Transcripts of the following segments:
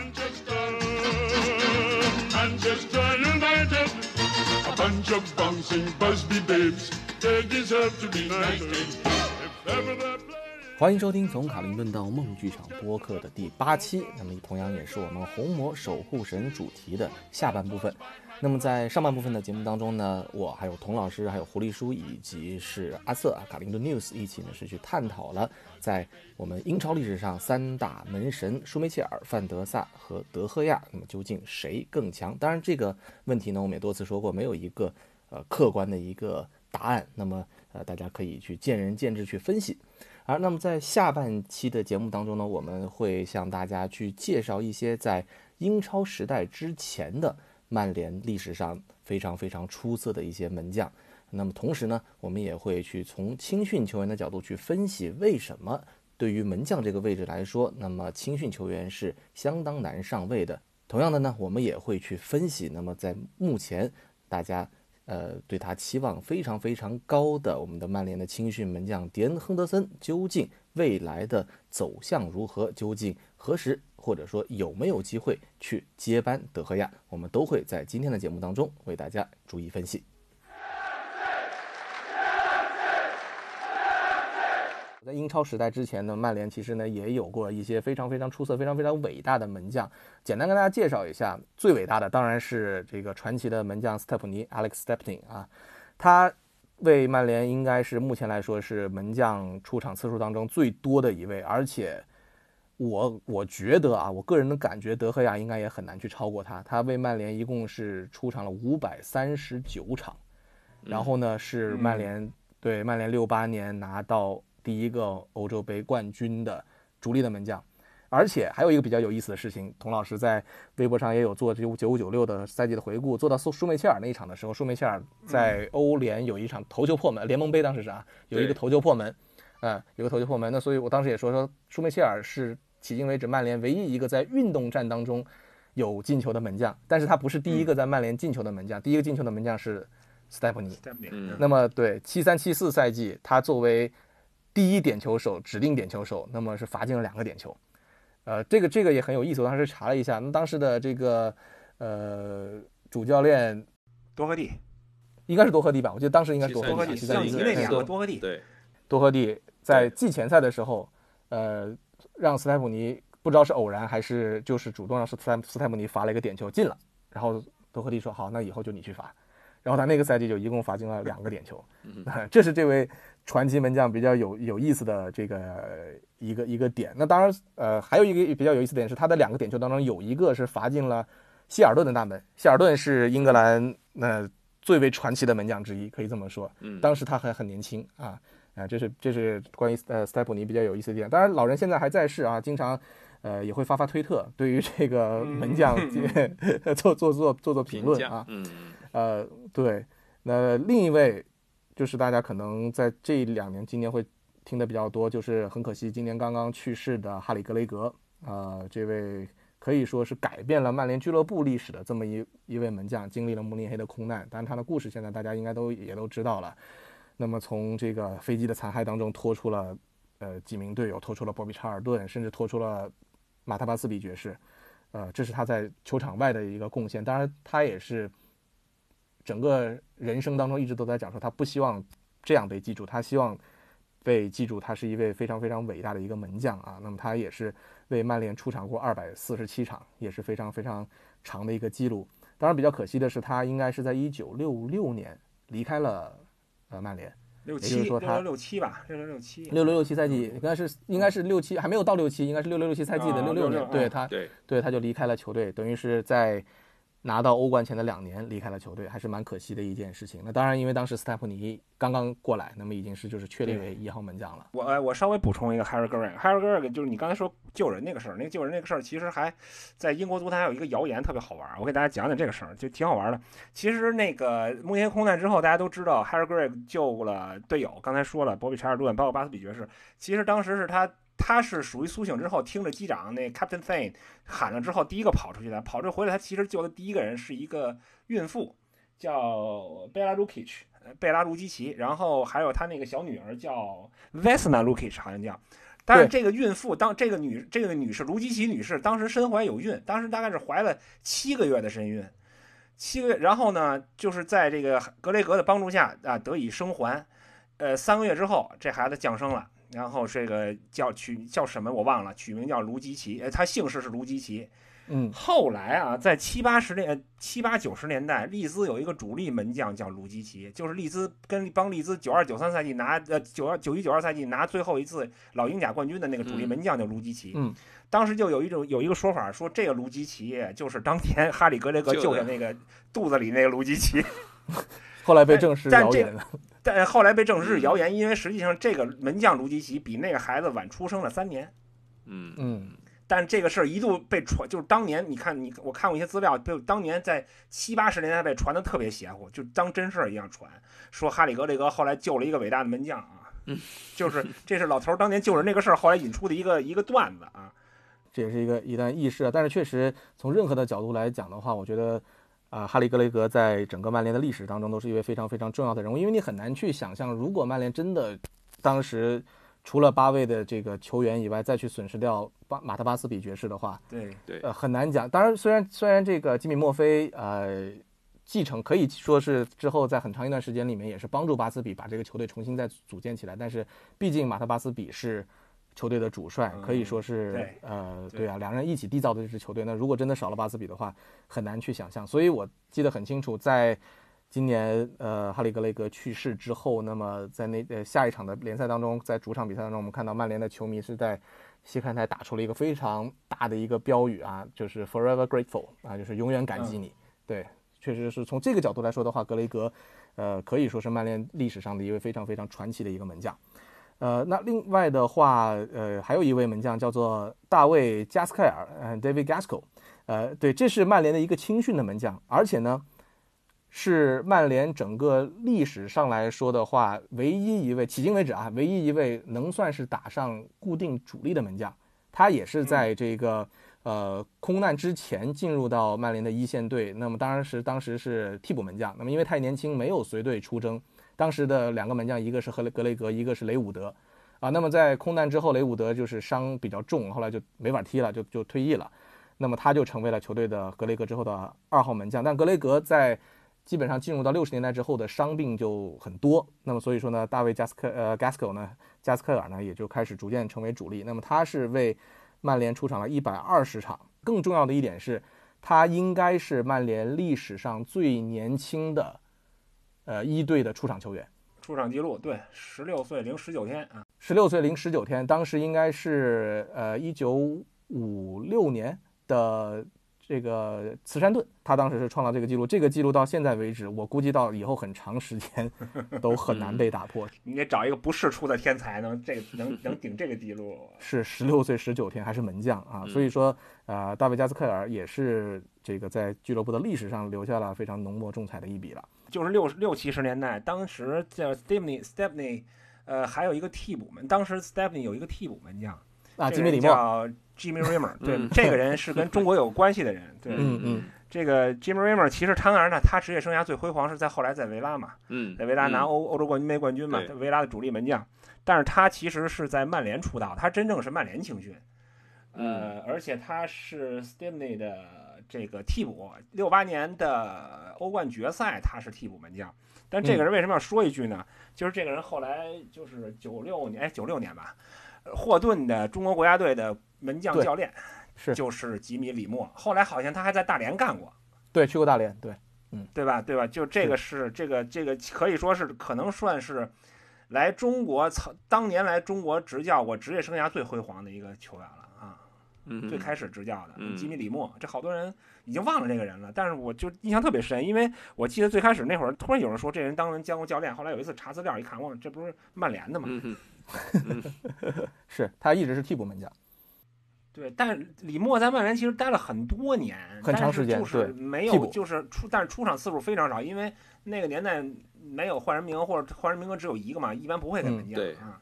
Manchester, Manchester United, a bunch of bouncing Busby babes. They deserve to be knighted. If ever. 欢迎收听从卡林顿到梦剧场播客的第八期，那么同样也是我们红魔守护神主题的下半部分。那么在上半部分的节目当中呢，我还有童老师，还有狐狸叔以及是阿瑟啊，卡林顿 news 一起呢是去探讨了在我们英超历史上三大门神舒梅切尔、范德萨和德赫亚，那么究竟谁更强？当然这个问题呢，我们也多次说过，没有一个呃客观的一个答案。那么呃，大家可以去见仁见智去分析。而那么在下半期的节目当中呢，我们会向大家去介绍一些在英超时代之前的曼联历史上非常非常出色的一些门将。那么同时呢，我们也会去从青训球员的角度去分析为什么对于门将这个位置来说，那么青训球员是相当难上位的。同样的呢，我们也会去分析，那么在目前大家。呃，对他期望非常非常高的我们的曼联的青训门将迪恩·亨德森，究竟未来的走向如何？究竟何时或者说有没有机会去接班德赫亚？我们都会在今天的节目当中为大家逐一分析。在英超时代之前呢，曼联其实呢也有过一些非常非常出色、非常非常伟大的门将。简单跟大家介绍一下，最伟大的当然是这个传奇的门将斯特普尼 （Alex Stepney） 啊，他为曼联应该是目前来说是门将出场次数当中最多的一位，而且我我觉得啊，我个人的感觉，德赫亚应该也很难去超过他。他为曼联一共是出场了五百三十九场，然后呢是曼联对曼联六八年拿到。第一个欧洲杯冠军的主力的门将，而且还有一个比较有意思的事情，童老师在微博上也有做这九五九六的赛季的回顾，做到苏舒梅切尔那一场的时候，舒梅切尔在欧联有一场头球破门，联盟杯当时是啊，有一个头球破门，嗯，有个头球破门，那所以我当时也说说舒梅切尔是迄今为止曼联唯一一个在运动战当中有进球的门将，但是他不是第一个在曼联进球的门将，第一个进球的门将是斯泰普尼，那么对七三七四赛季他作为第一点球手，指定点球手，那么是罚进了两个点球，呃，这个这个也很有意思。我当时查了一下，那当时的这个呃主教练多赫蒂，应该是多赫蒂吧？我记得当时应该是多赫蒂，像你那年多赫蒂，对，多赫蒂在季前赛的时候，呃，让斯泰普尼不知道是偶然还是就是主动让斯泰斯泰普尼罚了一个点球进了，然后多赫蒂说好，那以后就你去罚，然后他那个赛季就一共罚进了两个点球，这是这位。传奇门将比较有有意思的这个一个一个点，那当然，呃，还有一个比较有意思的点是他的两个点球当中有一个是罚进了希尔顿的大门。希尔顿是英格兰那最为传奇的门将之一，可以这么说。嗯，当时他还很年轻啊啊，这是这是关于呃斯泰普尼比较有意思的点。当然，老人现在还在世啊，经常呃也会发发推特，对于这个门将 做做做做做评论啊。嗯呃，对，那另一位。就是大家可能在这两年，今年会听的比较多，就是很可惜，今年刚刚去世的哈里格雷格，啊，这位可以说是改变了曼联俱乐部历史的这么一一位门将，经历了慕尼黑的空难，但他的故事现在大家应该都也都知道了。那么从这个飞机的残骸当中拖出了呃几名队友，拖出了博比查尔顿，甚至拖出了马特巴斯比爵士，呃，这是他在球场外的一个贡献。当然，他也是。整个人生当中一直都在讲说，他不希望这样被记住，他希望被记住，他是一位非常非常伟大的一个门将啊。那么他也是为曼联出场过二百四十七场，也是非常非常长的一个记录。当然比较可惜的是，他应该是在一九六六年离开了呃曼联，六七六六六七吧，六六六七六六六七赛季应该是应该是六七还没有到六七，应该是六六六七赛季的六六年，对他对对他就离开了球队，等于是在。拿到欧冠前的两年离开了球队，还是蛮可惜的一件事情。那当然，因为当时斯泰普尼刚刚过来，那么已经是就是确立为一号门将了。我我稍微补充一个 Harry g r e g h a r r y g r e g 就是你刚才说救人那个事儿，那个救人那个事儿，其实还在英国足坛有一个谣言特别好玩，我给大家讲讲这个事儿，就挺好玩的。其实那个慕尼黑空难之后，大家都知道 Harry g r e g 救了队友，刚才说了，博比查尔顿，包括巴斯比爵士，其实当时是他。他是属于苏醒之后，听着机长那 Captain Thane 喊了之后，第一个跑出去的。跑这回来，他其实救的第一个人是一个孕妇，叫贝拉卢基奇，贝拉卢基奇。然后还有他那个小女儿叫 Vesna Lukic，好像叫。但是这个孕妇当这个女这个女士卢基奇女士当时身怀有孕，当时大概是怀了七个月的身孕，七个月，然后呢，就是在这个格雷格的帮助下啊得以生还，呃，三个月之后这孩子降生了，然后这个叫取叫什么我忘了，取名叫卢基奇，呃，他姓氏是卢基奇。嗯后来啊，在七八十年、七八九十年代，利兹有一个主力门将叫卢基奇，就是利兹跟帮利兹九二九三赛季拿呃九二九一九二赛季拿最后一次老鹰甲冠军的那个主力门将叫卢基奇。嗯，当时就有一种有一个说法说，这个卢基奇就是当年哈里格雷格救的那个肚子里那个卢基奇。后来被证实但这谣言了。但后来被证实是谣言，因为实际上这个门将卢基奇比那个孩子晚出生了三年。嗯嗯但这个事儿一度被传，就是当年你看你我看过一些资料，就当年在七八十年代被传的特别邪乎，就当真事儿一样传，说哈里格雷格后来救了一个伟大的门将啊，就是这是老头儿当年救人这个事儿后来引出的一个一个段子啊，这也是一个一段轶事啊。但是确实从任何的角度来讲的话，我觉得啊、哈利格雷格在整个曼联的历史当中都是一位非常非常重要的人物，因为你很难去想象，如果曼联真的当时除了八位的这个球员以外，再去损失掉巴马特巴斯比爵士的话，对，对呃，很难讲。当然，虽然虽然这个吉米墨菲呃继承可以说是之后在很长一段时间里面也是帮助巴斯比把这个球队重新再组建起来，但是毕竟马特巴斯比是球队的主帅，可以说是、呃对对啊，两人一起缔造的这支球队。那如果真的少了巴斯比的话，很难去想象。所以我记得很清楚，在今年呃哈利格雷格去世之后，那么在那呃下一场的联赛当中，在主场比赛当中，我们看到曼联的球迷是在西看台打出了一个非常大的一个标语啊，就是 Forever Grateful 啊，就是永远感激你。对，确实是从这个角度来说的话，格雷格呃可以说是曼联历史上的一位非常非常传奇的一个门将。呃，那另外的话，呃，还有一位门将叫做大卫加斯凯尔，嗯、d a v i d Gasco，呃，对，这是曼联的一个青训的门将，而且呢，是曼联整个历史上来说的话，唯一一位迄今为止啊，唯一一位能算是打上固定主力的门将。他也是在这个、呃空难之前进入到曼联的一线队，那么当然是当时是替补门将。那么因为太年轻，没有随队出征。当时的两个门将，一个是赫雷格雷格，一个是雷伍德，啊，那么在空难之后，雷伍德就是伤比较重，后来就没法踢了，就就退役了。那么他就成为了球队的格雷格之后的二号门将。但格雷格在基本上进入到六十年代之后的伤病就很多，那么所以说呢，大卫加斯克呃 Gasco 呢，加斯科尔呢也就开始逐渐成为主力。那么他是为曼联出场了一百二十场，更重要的一点是，他应该是曼联历史上最年轻的呃一队的出场球员。出场记录对，十六岁零十九天啊，十六岁零十九天，当时应该是呃一九五六年的这个慈善顿，他当时是创造这个记录。这个记录到现在为止，我估计到以后很长时间 都很难被打破。你得找一个不世出的天才能这个能能顶这个记录，是十六岁十九天，还是门将啊？所以说，呃，大卫加斯克尔也是这个在俱乐部的历史上留下了非常浓墨重彩的一笔了。就是六六七十年代，当时叫 Stepney Stepney，呃，还有一个替补门，当时 Stepney 有一个替补门将，啊，这个人吉米里莫，叫 Jimmy Rimmer，对，嗯。这个人是跟中国有关系的人，对，嗯嗯，这个 Jimmy Rimmer 其实当然呢，他职业生涯最辉煌是在后来在维拉嘛，嗯，在维拉拿嗯欧欧洲冠军杯冠军嘛，对。维拉的主力门将，但是他其实是在曼联出道，他真正是曼联青训，呃，而且他是 Stepney 的这个替补，六八年的欧冠决赛他是替补门将，但这个人为什么要说一句呢？就是这个人后来就是九六年，哎，九六年吧，呃霍顿的中国国家队的门将教练是就是吉米李默，后来好像他还在大连干过。对，去过大连，对，嗯对吧？对吧？就这个是这个这个可以说是可能算是来中国曾当年来中国执教过职业生涯最辉煌的一个球员了啊，嗯，最开始执教的嗯吉米里默，这好多人已经忘了这个人了，但是我就印象特别深，因为我记得最开始那会儿突然有人说这人当年当过教练，后来有一次查资料一看，哇，这不是曼联的吗？嗯嗯 是他一直是替补门将。对，但是李默在曼联其实待了很多年，很长时间是就是对没有就是出，但是出场次数非常少，因为那个年代没有换人名额或者换人名额只有一个嘛，一般不会给门将、对啊。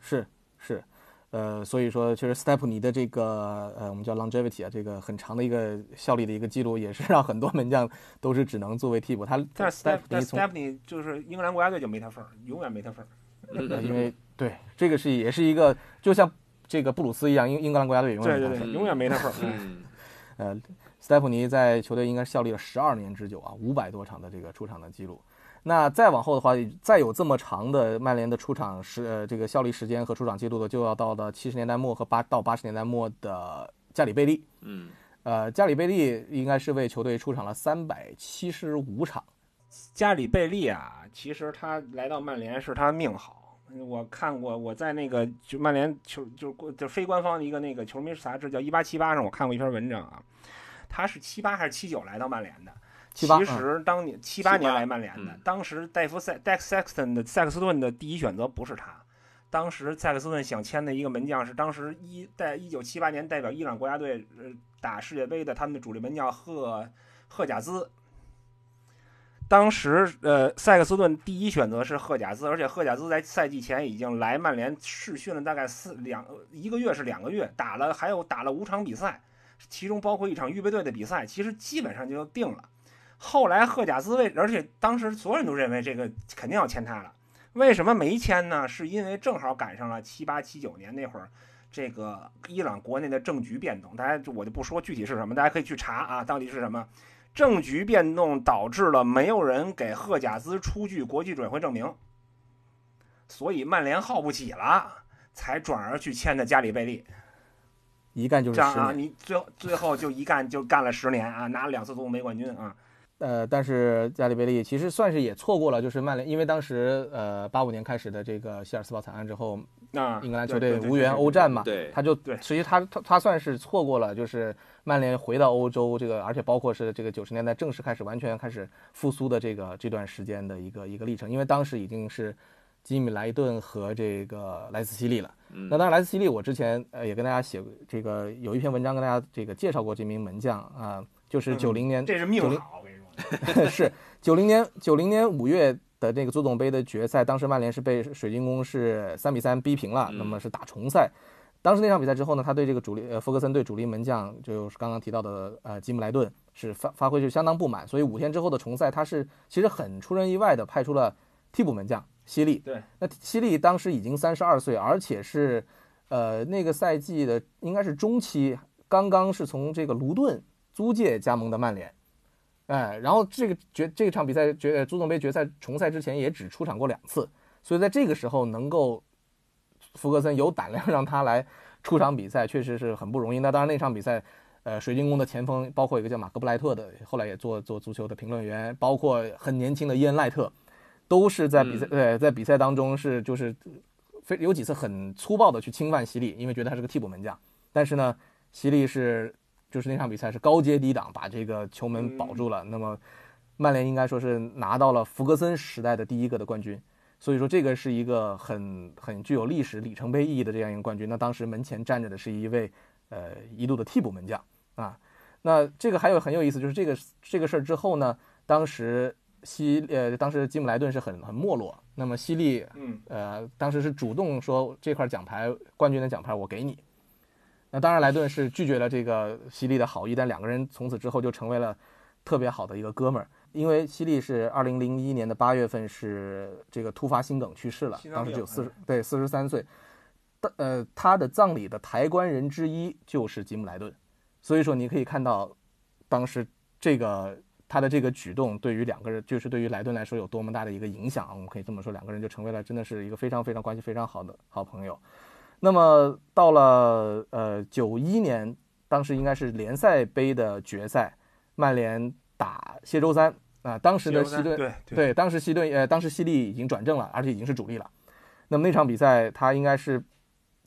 是是，呃，所以说其实斯泰普尼的这个呃，我们叫 longevity 啊，这个很长的一个效力的一个记录，也是让很多门将都是只能作为替补。他但是斯泰 Steph 但普尼从 Stephanie 就是英格兰国家队就没他份儿，永远没他份儿。呃因为对这个是也是一个，就像这个布鲁斯一样，英英格兰国家队永远。永远没他份儿。嗯嗯，呃，斯泰普尼在球队应该是效力了十二年之久啊，五百多场的这个出场的记录。那再往后的话，再有这么长的曼联的出场时呃这个效力时间和出场记录的，就要到了七十年代末和八到八十年代末的加里贝利。嗯，呃，加里贝利应该是为球队出场了三百七十五场。加里贝利啊，其实他来到曼联是他命好。我看过，我在那个就曼联球就是就非官方的一个那个球迷杂志叫一八七八上，我看过一篇文章啊，他是七八还是七九来到曼联的。78其实当年七八年来曼联的嗯，当时戴夫塞 Dex Sexton 的塞克斯顿的第一选择不是他，当时塞克斯顿想签的一个门将是当时一在一九七八年代表伊朗国家队呃打世界杯的他们的主力门将赫赫贾兹。当时呃塞克斯顿第一选择是赫贾兹，而且赫贾兹在赛季前已经来曼联试训了大概四两一个月是两个月，打了还有打了五场比赛，其中包括一场预备队的比赛，其实基本上就定了。后来赫贾兹为，而且当时所有人都认为这个肯定要签他了，为什么没签呢？是因为正好赶上了七八七九年那会儿，这个伊朗国内的政局变动，大家我就不说具体是什么，大家可以去查啊，到底是什么。政局变动导致了没有人给赫贾兹出具国际转会证明，所以曼联耗不起了，才转而去签的加里贝利。一干就是这样啊，你最后最后就一干就干了十年啊，拿了两次足总杯冠军啊。呃，但是加里贝利其实算是也错过了，就是曼联，因为当时呃八五年开始的这个希尔斯堡惨案之后，那英格兰球队无缘欧战嘛，对他就对其实他他他算是错过了，就是曼联回到欧洲这个，而且包括是这个九十年代正式开始完全开始复苏的这个这段时间的一个一个历程，因为当时已经是吉米莱顿和这个莱斯希利了。嗯那当然，莱斯希利我之前呃也跟大家写过这个有一篇文章跟大家这个介绍过这名门将啊、就是嗯九零年这是命好。是九零年九零年五月的那个足总杯的决赛，当时曼联是被水晶宫是三比三逼平了，嗯那么是打重赛。当时那场比赛之后呢，他对这个主力呃弗格森对主力门将就是刚刚提到的呃吉姆莱顿是发发挥就相当不满，所以五天之后的重赛，他是其实很出人意外的派出了替补门将希利。对，那希利当时已经三十二岁，而且是呃那个赛季的应该是中期，刚刚是从这个卢顿租借加盟的曼联。哎，然后这个决这场比赛决呃足总杯决赛重赛之前也只出场过两次，所以在这个时候能够福格森有胆量 让他来出场比赛，确实是很不容易。那当然那场比赛，呃，水晶宫的前锋包括一个叫马克布莱特的，后来也做做足球的评论员，包括很年轻的伊恩赖特，都是在比赛对在比赛当中是就是非有几次很粗暴的去侵犯西利，因为觉得他是个替补门将，但是呢，西利是就是那场比赛是高接低挡把这个球门保住了。那么曼联应该说是拿到了福格森时代的第一个的冠军，所以说这个是一个很很具有历史里程碑意义的这样一个冠军。那当时门前站着的是一位呃一度的替补门将啊。那这个还有很有意思，就是这个这个事儿之后呢，当时西呃当时吉姆莱顿是很很没落，那么西利嗯，呃，当时是主动说这块奖牌冠军的奖牌我给你。那当然，莱顿是拒绝了这个西利的好意，但两个人从此之后就成为了特别好的一个哥们儿。因为西利是二零零一年的八月份是这个突发心梗去世了当时只有四十对四十三岁。的呃，他的葬礼的抬棺人之一就是吉姆莱顿，所以说你可以看到，当时这个他的这个举动对于两个人，就是对于莱顿来说有多么大的一个影响啊。我们可以这么说，两个人就成为了真的是一个非常非常关系非常好的好朋友。那么到了呃九一年，当时应该是联赛杯的决赛，曼联打谢周三啊、当时的西顿对对，当时西顿呃，当时西利已经转正了，而且已经是主力了。那么那场比赛，他应该是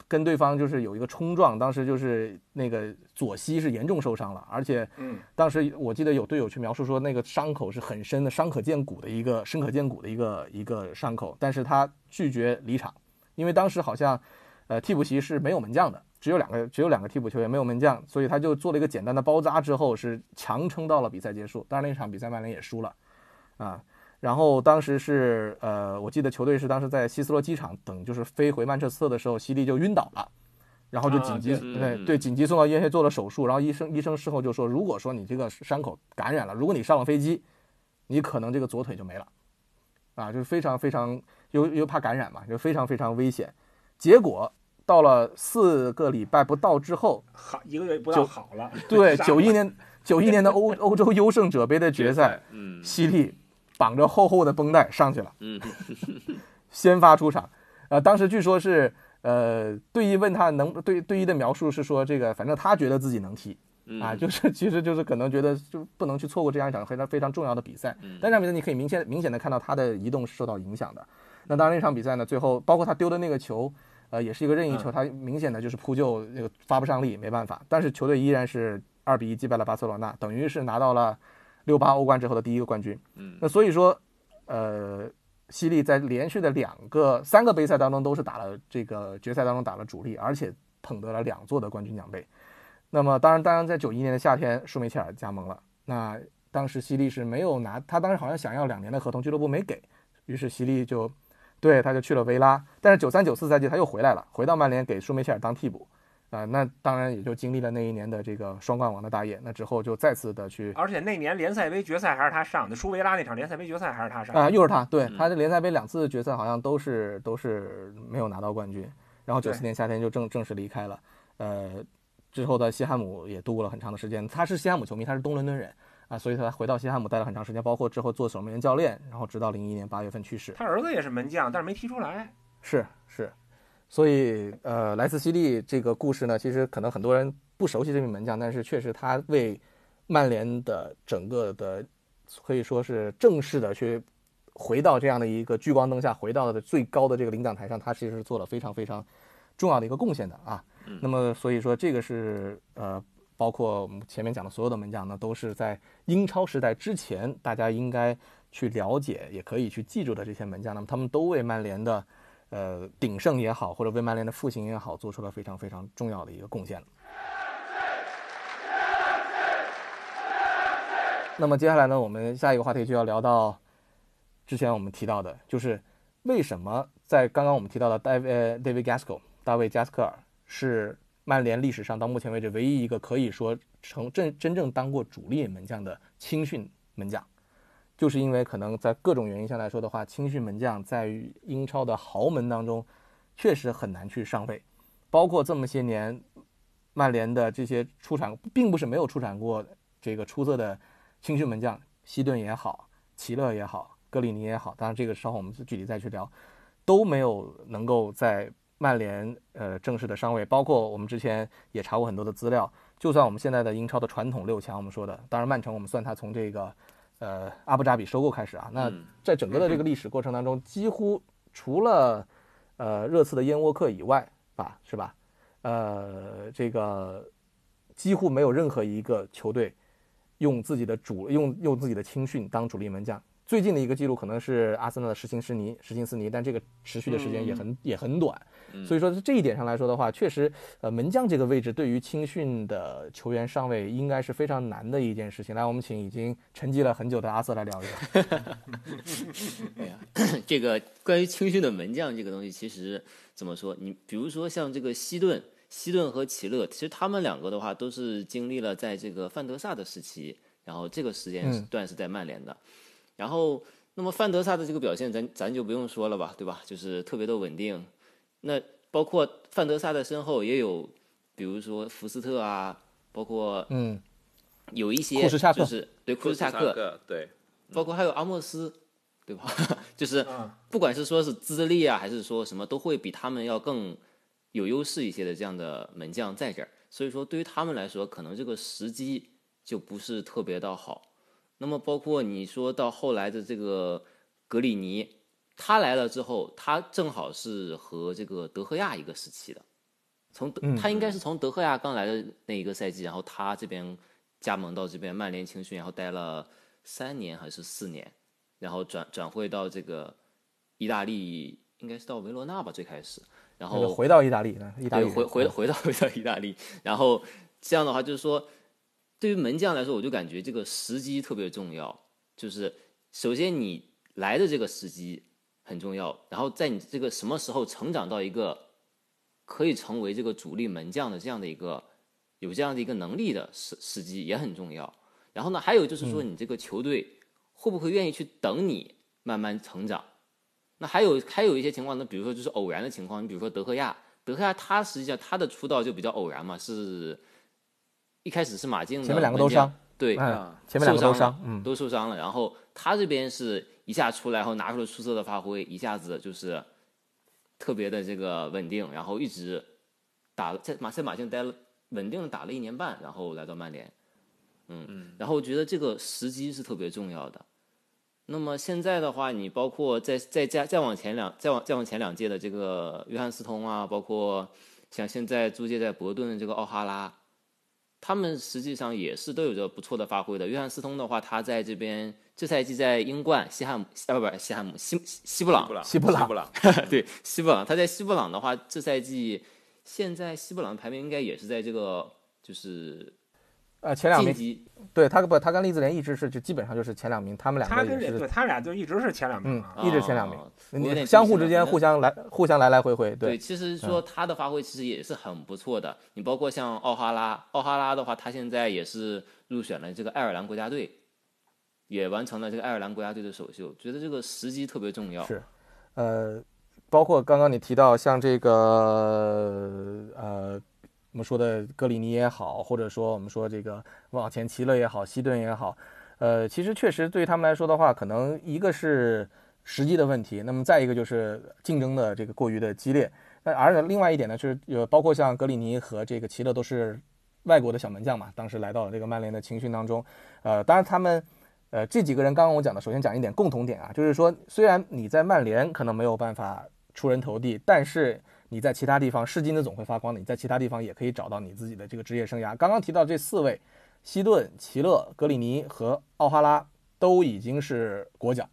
跟对方就是有一个冲撞，当时就是那个左膝是严重受伤了，而且嗯，当时我记得有队友去描述说，那个伤口是很深的，伤可见骨的一个深可见骨的一个一个伤口，但是他拒绝离场，因为当时好像，呃，替补席是没有门将的，只有两个只有两个替补球员，没有门将，所以他就做了一个简单的包扎之后，是强撑到了比赛结束。当然那场比赛曼联也输了，啊。然后当时是呃，我记得球队是当时在希斯罗机场等，就是飞回曼彻斯特的时候，西利就晕倒了，然后就紧急、对对紧急送到医院做了手术，然后医生医生事后就说，如果说你这个伤口感染了，如果你上了飞机，你可能这个左腿就没了，啊，就是非常非常又又怕感染嘛，就非常非常危险。结果到了四个礼拜不到之后，好一个月不到好了。对，杀 九一年九一年的欧 欧洲优胜者杯的决赛，嗯西利绑着厚厚的绷带上去了，嗯，先发出场。呃，当时据说是呃，队医问他能对队医的描述是说这个，反正他觉得自己能踢嗯啊，就是其实就是可能觉得就不能去错过这样一场非常非常重要的比赛。嗯但这场比赛你可以明显明显的看到他的移动是受到影响的。那当然那场比赛呢，最后包括他丢的那个球，呃，也是一个任意球，他明显的就是扑救那个发不上力，没办法。但是球队依然是二比一击败了巴塞罗那，等于是拿到了六八欧冠之后的第一个冠军。嗯那所以说，呃，西利在连续的两个、三个杯赛当中都是打了这个决赛当中打了主力，而且捧得了两座的冠军奖杯。那么当然，当然在九一年的夏天，舒梅切尔加盟了。那当时西利是没有拿，他当时好像想要两年的合同，俱乐部没给，于是西利就对他就去了维拉。但是九三九四赛季他又回来了，回到曼联给舒梅切尔当替补。啊、那当然也就经历了那一年的这个双冠王的大业。那之后就再次的去而且那年联赛杯决赛还是他上的，舒维拉那场联赛杯决赛还是他上的。啊、又是他，对嗯他的联赛杯两次决赛好像都是都是没有拿到冠军，然后九对四年夏天就正正式离开了，呃，之后的西汉姆也度过了很长的时间，他是西汉姆球迷，他是东伦敦人啊，所以他回到西汉姆待了很长时间，包括之后做守门员教练，然后直到零一年八月份去世，他儿子也是门将，但是没踢出来。是是，所以呃，莱斯西利这个故事呢，其实可能很多人不熟悉这名门将，但是确实他为曼联的整个的可以说是正式的去回到这样的一个聚光灯下，回到的最高的这个领奖台上，他其实是做了非常非常重要的一个贡献的啊。那么所以说这个是呃。包括我们前面讲的所有的门将呢，都是在英超时代之前，大家应该去了解，也可以去记住的这些门将。那么他们都为曼联的呃鼎盛也好，或者为曼联的复兴也好，做出了非常非常重要的一个贡献。那么接下来呢，我们下一个话题就要聊到之前我们提到的，就是为什么在刚刚我们提到的戴维呃 David Gasco 大卫加斯科尔是曼联历史上到目前为止唯一一个可以说成真真正当过主力门将的青训门将。就是因为可能在各种原因下来说的话，青训门将在英超的豪门当中，确实很难去上位。包括这么些年，曼联的这些出产，并不是没有出产过这个出色的青训门将，希顿也好，齐勒也好，格里尼也好，当然这个稍后我们具体再去聊，都没有能够在曼联呃正式的上位。包括我们之前也查过很多的资料，就算我们现在的英超的传统六强，我们说的，当然曼城我们算它从这个。呃，阿布扎比收购开始啊，那嗯在整个的这个历史过程当中，几乎除了呃热刺的燕窝克以外吧，是吧？呃，这个几乎没有任何一个球队用自己的主用用自己的青训当主力门将。最近的一个记录可能是阿森纳的实琴斯尼，实琴斯尼，但这个持续的时间也很、也很短。所以说这一点上来说的话，确实，呃，门将这个位置对于青训的球员上位应该是非常难的一件事情。来，我们请已经沉寂了很久的阿瑟来聊一聊。哎呀，这个关于青训的门将这个东西，其实怎么说？你比如说像这个西顿、西顿和齐勒，其实他们两个的话都是经历了在这个范德萨的时期，然后这个时间嗯段是在曼联的。然后，那么范德萨的这个表现，咱咱就不用说了吧，对吧？就是特别的稳定。那包括范德萨的身后也有，比如说福斯特啊，包括嗯，有一些就是对库什恰克，对，包括还有阿莫斯，对吧？就是嗯不管是说是资历啊，还是说什么，都会比他们要更有优势一些的这样的门将在这儿。所以说，对于他们来说，可能这个时机就不是特别的好。那么，包括你说到后来的这个格里尼，他来了之后，他正好是和这个德赫亚一个时期的。从他应该是从德赫亚刚来的那一个赛季，然后他这边加盟到这边曼联青训，然后待了三年还是四年，然后转转会到这个意大利，应该是到维罗纳吧最开始，然后回到意大利呢？意大利，回回回到回到意大利，然后这样的话就是说，对于门将来说，我就感觉这个时机特别重要。就是首先你来的这个时机很重要，然后在你这个什么时候成长到一个可以成为这个主力门将的这样的一个有这样的一个能力的时时机也很重要。然后呢，还有就是说你这个球队会不会愿意去等你慢慢成长？那还有还有一些情况呢，比如说就是偶然的情况，你比如说德赫亚德赫亚他实际上他的出道就比较偶然嘛，是一开始是马竞的前面两个都伤，对，前面两个都受伤嗯，都受伤了。然后他这边是一下出来，然后拿出了出色的发挥，一下子就是特别的这个稳定，然后一直打了在马赛马竞待了稳定的打了一年半，然后来到曼联，嗯，然后我觉得这个时机是特别重要的。那么现在的话，你包括再再加再往前两再往再往前两届的这个约翰斯通啊，包括像现在租借在伯顿的这个奥哈拉，他们实际上也是都有着不错的发挥的。约翰斯通的话，他在这边这赛季在英冠西汉姆啊不不是西汉姆西西西布朗西布朗西布朗，对西布朗，他在西布朗的话，这赛季现在西布朗的排名应该也是在这个就是呃，前两名，对他不，他跟利兹联一直是就基本上就是前两名，他们两他跟这个也是对他俩就一直是前两名。一直前两名相互之间互相来互相来来回回，对，对，其实说他的发挥其实也是很不错的。你包括像奥哈拉，奥哈拉的话，他现在也是入选了这个爱尔兰国家队，也完成了这个爱尔兰国家队的首秀。觉得这个时机特别重要。是呃，包括刚刚你提到像这个呃，我们说的格里尼也好，或者说我们说这个往前齐勒也好，西顿也好，呃，其实确实对于他们来说的话，可能一个是时机的问题，那么再一个就是竞争的这个过于的激烈。那而且另外一点呢，就是有包括像格里尼和这个齐勒都是外国的小门将嘛，当时来到了这个曼联的青训当中，呃，当然他们。呃，这几个人刚刚我讲的，首先讲一点共同点啊，就是说，虽然你在曼联可能没有办法出人头地，但是你在其他地方是金子总会发光的，你在其他地方也可以找到你自己的这个职业生涯。刚刚提到这四位，希顿、齐勒、格里尼和奥哈拉都已经是国脚，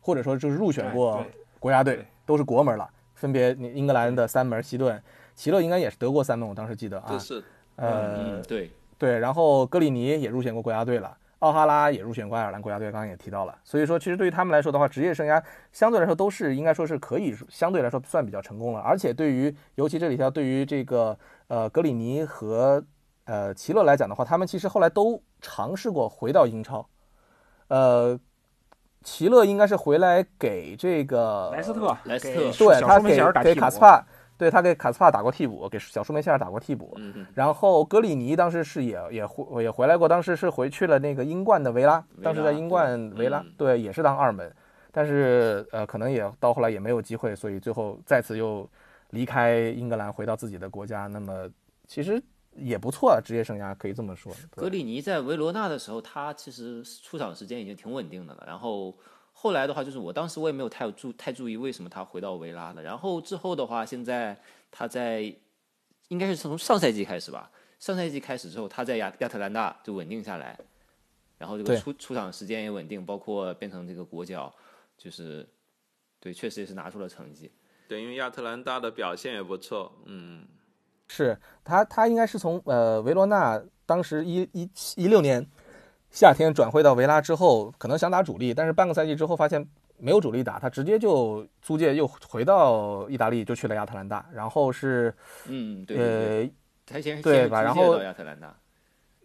或者说就是入选过国家队，都是国门了。分别英格兰的三门，希顿、齐勒应该也是德国三门，我当时记得啊这。是呃嗯，，对，对，然后格里尼也入选过国家队了，奥哈拉也入选过爱尔兰国家队，刚刚也提到了。所以说，其实对于他们来说的话，职业生涯相对来说都是应该说是可以相对来说算比较成功了。而且对于尤其这里头对于这个呃格里尼和呃齐勒来讲的话，他们其实后来都尝试过回到英超。呃，齐勒应该是回来给这个莱斯特，莱斯特对他给给卡斯帕，对他给卡斯帕打过替补，给小舒梅切尔打过替补。然后格里尼当时是也也回也回来过，当时是回去了那个英冠的维拉，当时在英冠维拉嗯对也是当二门，但是呃可能也到后来也没有机会，所以最后再次又离开英格兰回到自己的国家。那么其实也不错啊，职业生涯可以这么说。格里尼在维罗纳的时候，他其实出场时间已经挺稳定的了。然后后来的话，就是我当时我也没有太注太注意为什么他回到维拉了。然后之后的话，现在他在应该是从上赛季开始吧，上赛季开始之后，他在亚亚特兰大就稳定下来，然后这个出出场时间也稳定，包括变成这个国脚，就是对，确实也是拿出了成绩。对，因为亚特兰大的表现也不错，嗯，是他，他应该是从呃维罗纳当时一一一六年夏天转会到维拉之后，可能想打主力，但是半个赛季之后发现没有主力打，他直接就租借又回到意大利，就去了亚特兰大，然后是嗯，对对对，呃他先对吧然后亚特兰大，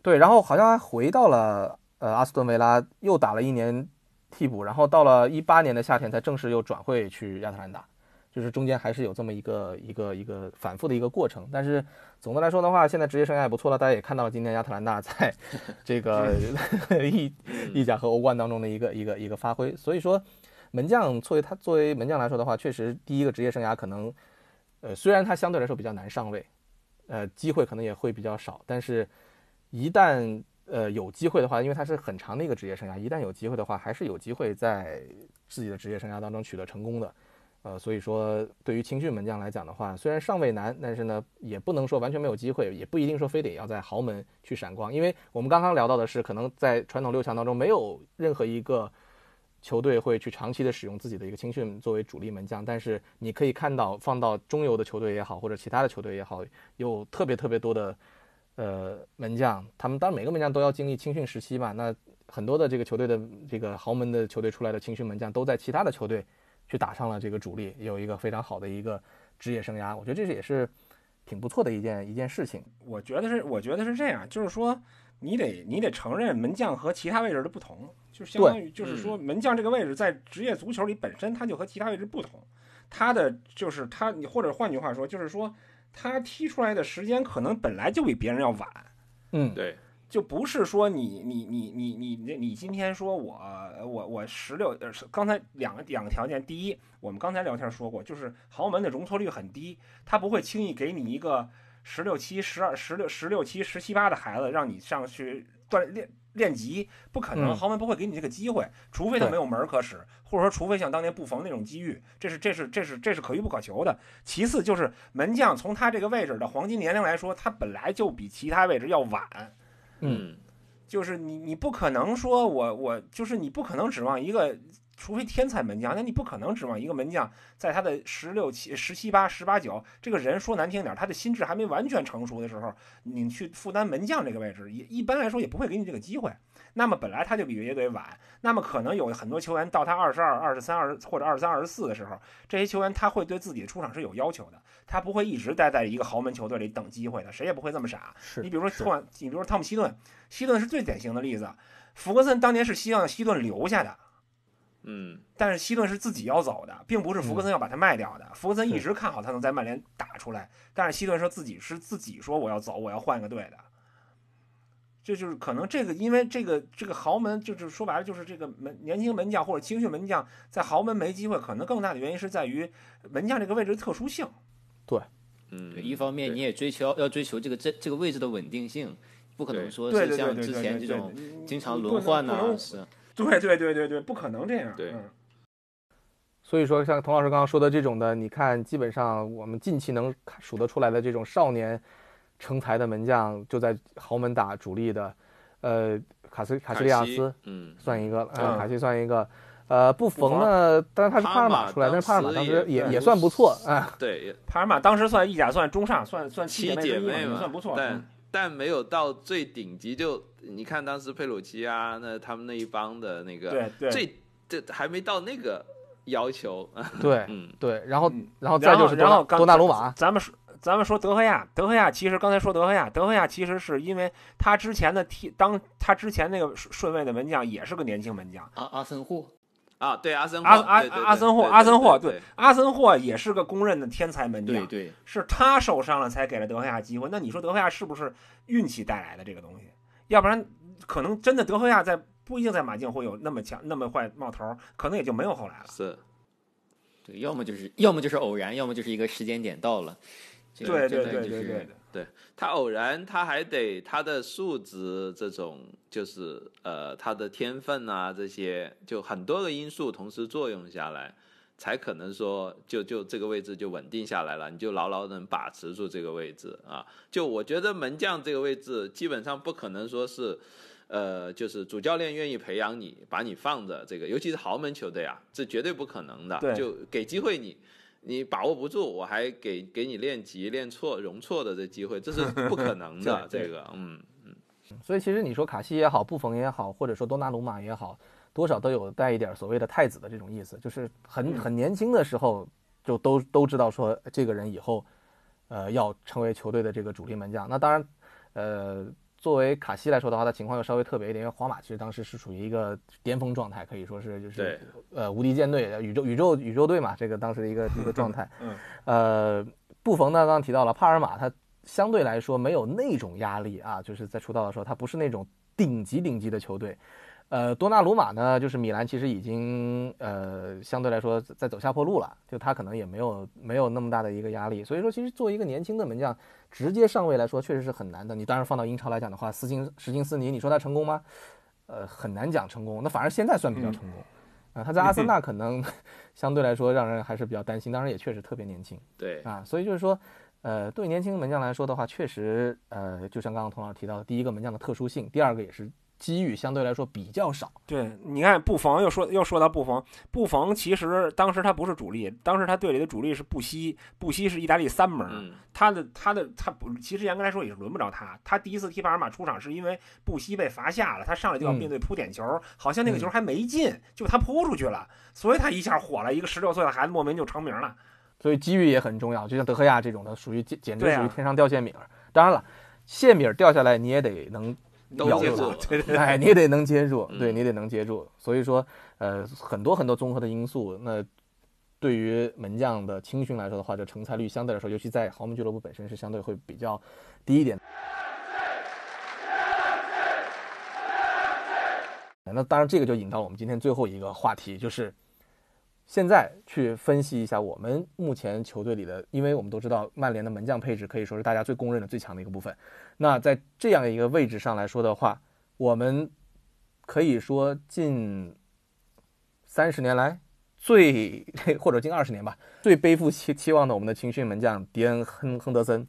对，然后好像还回到了呃阿斯顿维拉，又打了一年替补，然后到了一八年的夏天才正式又转会去亚特兰大，就是中间还是有这么一个一个一个反复的一个过程。但是总的来说的话，现在职业生涯也不错了，大家也看到了今天亚特兰大在 这个 意意甲和欧冠当中的一个一个一个发挥。所以说，门将作为他作为门将来说的话，确实第一个职业生涯可能，呃，虽然他相对来说比较难上位，呃，机会可能也会比较少，但是一旦呃有机会的话，因为他是很长的一个职业生涯，一旦有机会的话，还是有机会在自己的职业生涯当中取得成功的。呃，所以说对于青训门将来讲的话，虽然上位难，但是呢，也不能说完全没有机会，也不一定说非得要在豪门去闪光，因为我们刚刚聊到的是，可能在传统六强当中，没有任何一个球队会去长期的使用自己的一个青训作为主力门将，但是你可以看到，放到中游的球队也好，或者其他的球队也好，有特别特别多的呃门将，他们当然每个门将都要经历青训时期嘛，那很多的这个球队的这个豪门的球队出来的青训门将，都在其他的球队去打上了这个主力，有一个非常好的一个职业生涯，我觉得这是也是挺不错的一件一件事情。我觉得是，我觉得是这样，就是说，你得你得承认门将和其他位置的不同，就相当于就是说，门将这个位置在职业足球里本身它就和其他位置不同，他的就是他，你或者换句话说，就是说，他踢出来的时间可能本来就比别人要晚。嗯，对，就不是说你你你你你你你今天说我我我十六呃是刚才两个两个条件，第一，我们刚才聊天说过，就是豪门的容错率很低，他不会轻易给你一个十六七、十二、十六、十六七、十七八的孩子让你上去锻炼练级，不可能，嗯豪门不会给你这个机会，除非他没有门儿可使，或者说除非像当年布冯那种机遇，这是这是这是这是可遇不可求的。其次就是门将从他这个位置的黄金年龄来说，他本来就比其他位置要晚。嗯，就是你你不可能说我我就是你不可能指望一个，除非天才门将，那你不可能指望一个门将在他的十六七、十七八、十八九这个人说难听点，他的心智还没完全成熟的时候，你去负担门将这个位置，也一般来说也不会给你这个机会。那么本来他就比乐队晚，那么可能有很多球员到他二十二、二十三、二十或者二十三、二十四的时候，这些球员他会对自己的出场是有要求的，他不会一直待在一个豪门球队里等机会的，谁也不会这么傻。你比如说是托马，你比如说汤姆希顿，希顿是最典型的例子。福格森当年是希望希顿留下的，嗯，但是希顿是自己要走的，并不是福格森要把他卖掉的。福格森一直看好他能在曼联打出来，但是希顿说自己是自己说我要走，我要换一个队的。这就是可能这个，因为这个这个豪门，就是说白了就是这个门年轻门将或者青训门将在豪门没机会，可能更大的原因是在于门将这个位置的特殊性。对嗯，一方面你也追求要追求这个这这个位置的稳定性，不可能说是像之前这种经常轮换呐、不能是 对对对对对，不可能这样。对嗯所以说像童老师刚刚说的这种的，你看基本上我们近期能数得出来的这种少年成才的门将，就在豪门打主力的，呃，卡斯卡西利亚斯，嗯，算一个，嗯呃，卡西算一个，呃，布冯呢，当然他是帕尔马出来，但是帕尔马当时也也算不错，哎，对，帕尔马当时算意甲算中上，算算七姐姐妹算不错。但嗯但没有到最顶级就，你看当时佩鲁奇啊，那他们那一帮的那个对对，最这还没到那个要求，对嗯，对，然后嗯然后再就是多纳鲁马，咱们说。咱们说德赫亚，德赫亚其实刚才说德赫亚，德赫亚其实是因为他之前的替，当他之前那个顺顺位的门将也是个年轻门将，阿阿森霍，啊，对阿森阿阿阿森霍阿森霍对对阿森霍也是个公认的天才门将，对对，是他受伤了才给了德赫亚机会。那你说德赫亚是不是运气带来的这个东西？要不然可能真的德赫亚在不一定在马竞会有那么强那么坏冒头，可能也就没有后来了。是对，要么就是要么就是偶然，要么就是一个时间点到了。这个对真对对对的就是对他偶然，他还得他的素质这种，就是呃他的天分啊这些，就很多个因素同时作用下来，才可能说就就这个位置就稳定下来了，你就牢牢能把持住这个位置啊。就我觉得门将这个位置基本上不可能说是。呃，就是主教练愿意培养你，把你放着这个，尤其是豪门球队啊，这绝对不可能的。就给机会你，你把握不住，我还给给你练级、练错、容错的这机会，这是 不可能的。这个，嗯嗯，所以其实你说卡西也好，布冯也好，或者说多纳鲁马也好，多少都有带一点所谓的太子的这种意思，就是很嗯很年轻的时候就都都知道说这个人以后，呃，要成为球队的这个主力门将。那当然，呃，作为卡西来说的话，他情况又稍微特别一点，因为皇马其实当时是处于一个巅峰状态，可以说是就是呃无敌舰队、宇宙宇宙宇宙队嘛，这个当时的一个一个状态。嗯，呃，布冯呢，刚刚提到了帕尔马，他相对来说没有那种压力啊，就是在出道的时候，他不是那种顶级顶级的球队。呃，多纳鲁马呢，就是米兰其实已经呃相对来说在走下坡路了，就他可能也没有没有那么大的一个压力，所以说其实作为一个年轻的门将，直接上位来说确实是很难的。你当然放到英超来讲的话，斯金斯金斯尼，你说他成功吗？呃，很难讲成功。那反而现在算比较成功。啊、他在阿森纳可能 相对来说让人还是比较担心，当然也确实特别年轻。对，啊，所以就是说，呃，对年轻门将来说的话，确实，呃，就像刚刚童老师提到的，第一个门将的特殊性，第二个也是机遇相对来说比较少。对，你看布冯又说又说到布冯，布冯其实当时他不是主力，当时他队里的主力是布希，布希是意大利三门，嗯，他的他的他不，其实严格来说也是轮不着他。他第一次踢帕尔马出场是因为布希被罚下了，他上来就要嗯面对扑点球，好像那个球还没进，就他扑出去了，所以他一下火了，一个十六岁的孩子莫名就成名了。所以机遇也很重要，就像德赫亚这种的，属于简简直属于天上掉馅饼儿。当然了，馅饼掉下来你也得能都接住 哎，你也得能接住，嗯对你得能接住。所以说，呃，很多很多综合的因素，那对于门将的青训来说的话，这成才率相对来说，尤其在豪门俱乐部本身是相对会比较低一点。那当然，这个就引到我们今天最后一个话题，就是现在去分析一下我们目前球队里的，因为我们都知道曼联的门将配置可以说是大家最公认的最强的一个部分。那在这样一个位置上来说的话，我们可以说近三十年来最或者近二十年吧，最背负期期望的我们的青训门将迪恩亨亨德森，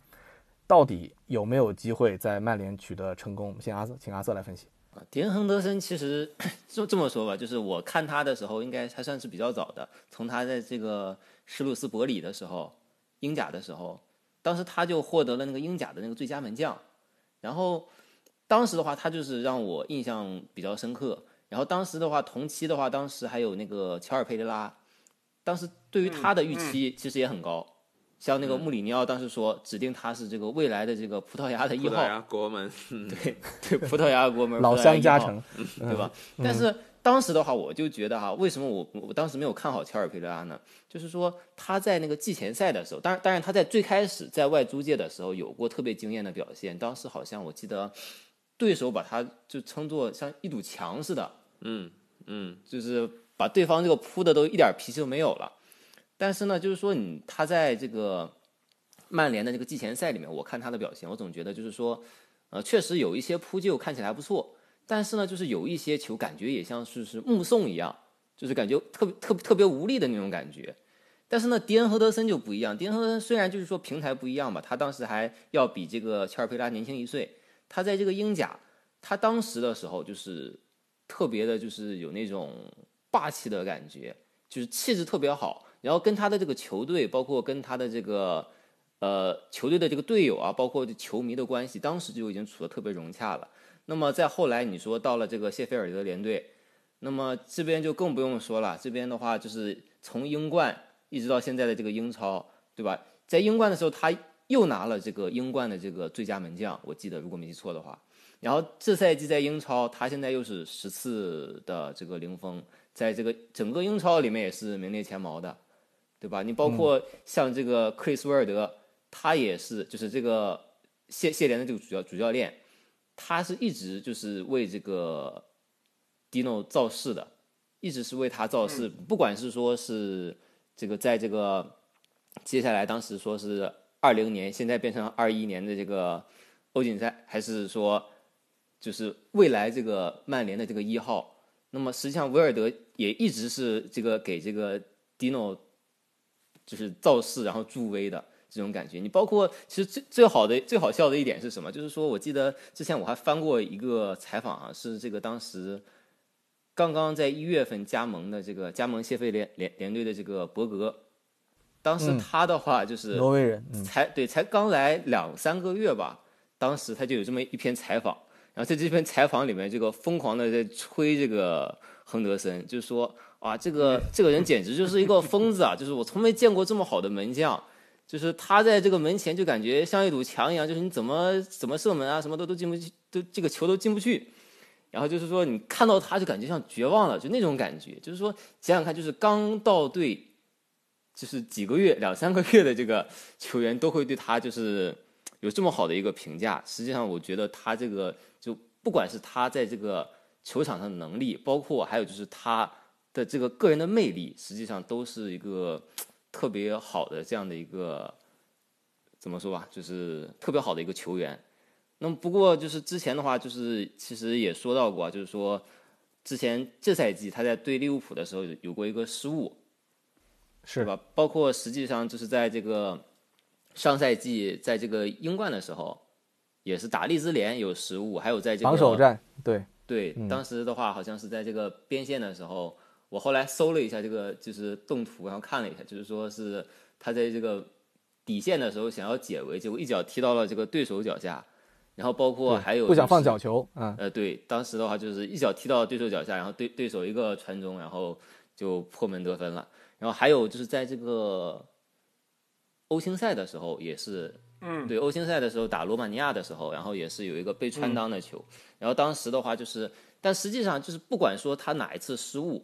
到底有没有机会在曼联取得成功？我们先阿瑟，请阿瑟来分析。啊，迪恩亨德森其实 就这么说吧，就是我看他的时候，应该还算是比较早的。从他在这个施鲁斯伯里的时候，英甲的时候，当时他就获得了那个英甲的那个最佳门将。然后当时的话，他就是让我印象比较深刻。然后当时的话，同期的话，当时还有那个乔尔佩雷拉，当时对于他的预期其实也很高。像那个穆里尼奥当时说，指定他是这个未来的这个葡萄牙的一号，葡萄牙国门，对对，葡萄牙国门，老乡加成，对吧？但是当时的话，我就觉得哈，为什么我我当时没有看好乔尔佩雷拉呢？就是说他在那个季前赛的时候，当然当然他在最开始在外租界的时候有过特别惊艳的表现，当时好像我记得对手把他就称作像一堵墙似的，嗯嗯，就是把对方这个扑的都一点脾气都没有了。但是呢，就是说你他在这个曼联的这个季前赛里面，我看他的表现，我总觉得就是说，呃，确实有一些扑救看起来不错，但是呢，就是有一些球感觉也像是是目送一样，就是感觉特别特别特别无力的那种感觉。但是呢，迪恩·赫德森就不一样，迪恩·赫德森虽然就是说平台不一样吧，他当时还要比这个切尔佩拉年轻一岁，他在这个英甲，他当时的时候就是特别的，就是有那种霸气的感觉，就是气质特别好。然后跟他的这个球队，包括跟他的这个呃球队的这个队友啊，包括球迷的关系，当时就已经处的特别融洽了。那么在后来，你说到了这个谢菲尔德联队，那么这边就更不用说了。这边的话，就是从英冠一直到现在的这个英超，对吧？在英冠的时候，他又拿了这个英冠的这个最佳门将，我记得如果没记错的话。然后这赛季在英超，他现在又是十次的这个零封，在这个整个英超里面也是名列前茅的。对吧？你包括像这个克里斯威尔德，他也是，就是这个谢谢联的这个主教主教练，他是一直就是为这个 Dino 造势的，一直是为他造势。不管是说是这个在这个接下来当时说是二零年，现在变成二一年的这个欧锦赛，还是说就是未来这个曼联的这个一号，那么实际上维尔德也一直是这个给这个 Dino。就是造势，然后助威的这种感觉。你包括其实最最好的、最好笑的一点是什么？就是说我记得之前我还翻过一个采访啊，是这个当时刚刚在一月份加盟的这个加盟谢菲联联联队的这个伯格。当时他的话就是挪威人，才对，才刚来两三个月吧。当时他就有这么一篇采访，然后在这篇采访里面，这个疯狂的在吹这个亨德森，就是说。哇，这个这个人简直就是一个疯子啊！就是我从没见过这么好的门将，就是他在这个门前就感觉像一堵墙一样，就是你怎么怎么射门啊，什么都都进不去，都这个球都进不去。然后就是说你看到他就感觉像绝望了，就那种感觉。就是说想想看，就是刚到队，就是几个月、两三个月的这个球员都会对他就是有这么好的一个评价。实际上，我觉得他这个就不管是他在这个球场上的能力，包括还有就是他。的这个个人的魅力，实际上都是一个特别好的这样的一个怎么说吧，就是特别好的一个球员。那么不过就是之前的话，就是其实也说到过，就是说之前这赛季他在对利物浦的时候有过一个失误，是吧？包括实际上就是在这个上赛季在这个英冠的时候，也是打利兹联有失误，还有在这个防守战，对对，当时的话好像是在这个边线的时候。我后来搜了一下这个就是动图，然后看了一下，就是说是他在这个底线的时候想要解围，结果一脚踢到了这个对手脚下，然后包括还有不想放角球，嗯，呃，对，当时的话就是一脚踢到对手脚下，然后对对手一个传中，然后就破门得分了。然后还有就是在这个欧青赛的时候也是，嗯，对，欧青赛的时候打罗马尼亚的时候，然后也是有一个被穿裆的球，然后当时的话就是，但实际上就是不管说他哪一次失误。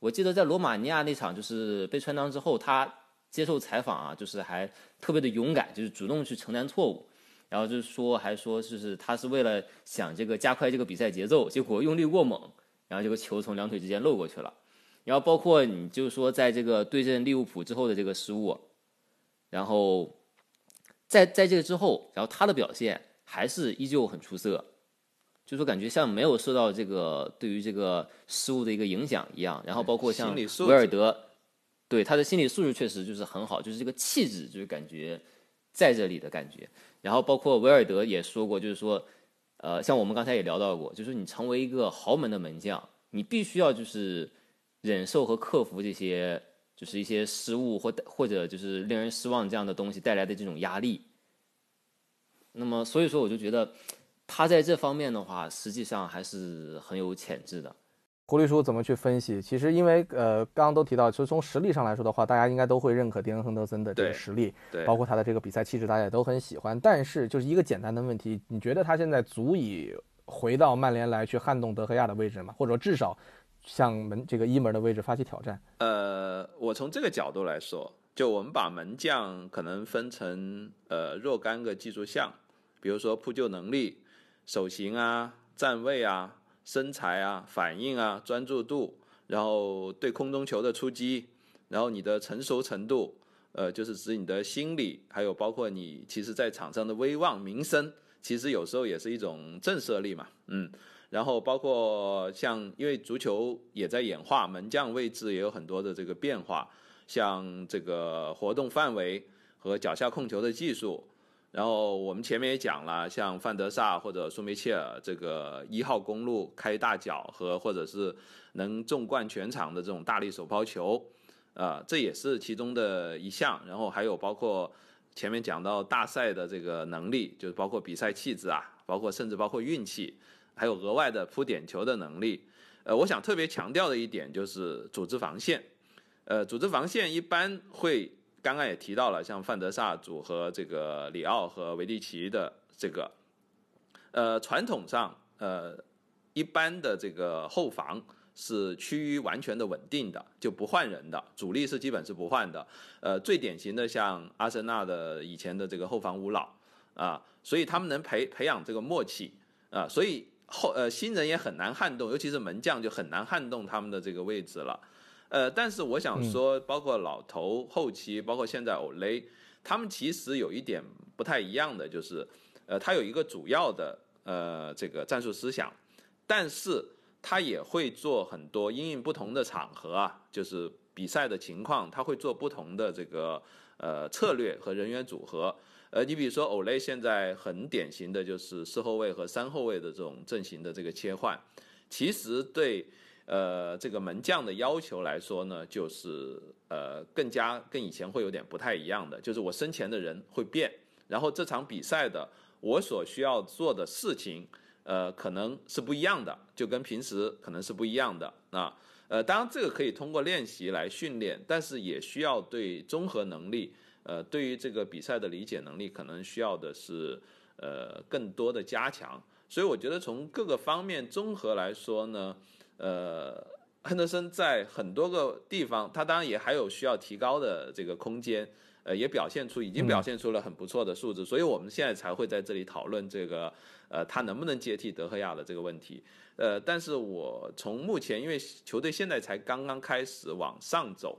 我记得在罗马尼亚那场就是被穿裆之后，他接受采访啊，就是还特别的勇敢，就是主动去承担错误，然后就是说还说就是他是为了想这个加快这个比赛节奏，结果用力过猛，然后这个球从两腿之间漏过去了。然后包括你就是说在这个对阵利物浦之后的这个失误，然后在在这个之后，然后他的表现还是依旧很出色。就说感觉像没有受到这个对于这个失误的一个影响一样，然后包括像心理素质维尔德，对他的心理素质确实就是很好，就是这个气质就是感觉在这里的感觉。然后包括维尔德也说过，就是说，呃，像我们刚才也聊到过，就是你成为一个豪门的门将，你必须要就是忍受和克服这些就是一些失误或或者就是令人失望这样的东西带来的这种压力。那么所以说，我就觉得。他在这方面的话，实际上还是很有潜质的。胡律师怎么去分析？其实因为呃，刚刚都提到，其实从实力上来说的话，大家应该都会认可迪恩·亨德森的这个实力，对，包括他的这个比赛气质，大家也都很喜欢。但是就是一个简单的问题，你觉得他现在足以回到曼联来去撼动德赫亚的位置吗？或者至少向门这个一门的位置发起挑战？呃，我从这个角度来说，就我们把门将可能分成呃若干个技术项，比如说扑救能力、手型啊、站位啊、身材啊、反应啊、专注度，然后对空中球的出击，然后你的成熟程度，呃，就是指你的心理，还有包括你其实在场上的威望、名声，其实有时候也是一种震慑力嘛，嗯。然后包括像，因为足球也在演化，门将位置也有很多的这个变化，像这个活动范围和脚下控球的技术。然后我们前面也讲了，像范德萨或者舒梅切尔这个一号公路开大脚和或者是能纵贯全场的这种大力手抛球，呃，这也是其中的一项。然后还有包括前面讲到大赛的这个能力，就是包括比赛气质啊，包括甚至包括运气。还有额外的扑点球的能力，呃，我想特别强调的一点就是组织防线，呃，组织防线一般会，刚刚也提到了，像范德萨组合这个里奥和维蒂奇的这个，呃，传统上，呃，一般的这个后防是趋于完全的稳定的，就不换人的，主力是基本是不换的，呃，最典型的像阿森纳的以前的这个后防五老啊，所以他们能培培养这个默契啊，所以。后呃新人也很难撼动，尤其是门将就很难撼动他们的这个位置了。呃，但是我想说，包括老头后期，包括现在欧雷，他们其实有一点不太一样的，就是呃，他有一个主要的呃这个战术思想，但是他也会做很多因应不同的场合啊，就是比赛的情况，他会做不同的这个呃策略和人员组合。呃，你比如说欧雷现在很典型的就是四后卫和三后卫的这种阵型的这个切换，其实对呃这个门将的要求来说呢，就是呃更加跟以前会有点不太一样的，就是我身前的人会变，然后这场比赛的我所需要做的事情，呃可能是不一样的，就跟平时可能是不一样的啊。呃，当然这个可以通过练习来训练，但是也需要对综合能力。呃，对于这个比赛的理解能力，可能需要的是呃更多的加强。所以我觉得从各个方面综合来说呢，呃，亨德森在很多个地方，他当然也还有需要提高的这个空间，呃，也表现出已经表现出了很不错的素质。所以我们现在才会在这里讨论这个呃他能不能接替德赫亚的这个问题。呃，但是我从目前，因为球队现在才刚刚开始往上走，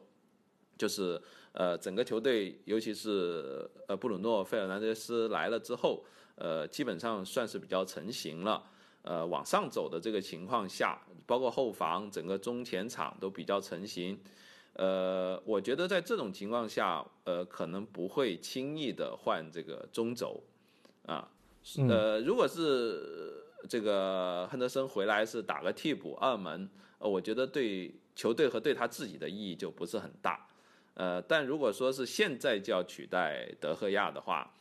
就是。呃，整个球队，尤其是呃布鲁诺·费尔南德斯来了之后，呃，基本上算是比较成型了。呃，往上走的这个情况下，包括后防、整个中前场都比较成型。呃，我觉得在这种情况下，呃，可能不会轻易的换这个中轴啊。呃，如果是这个亨德森回来是打个替补二门，呃，我觉得对球队和对他自己的意义就不是很大。呃，但如果说是现在就要取代德赫亚的话，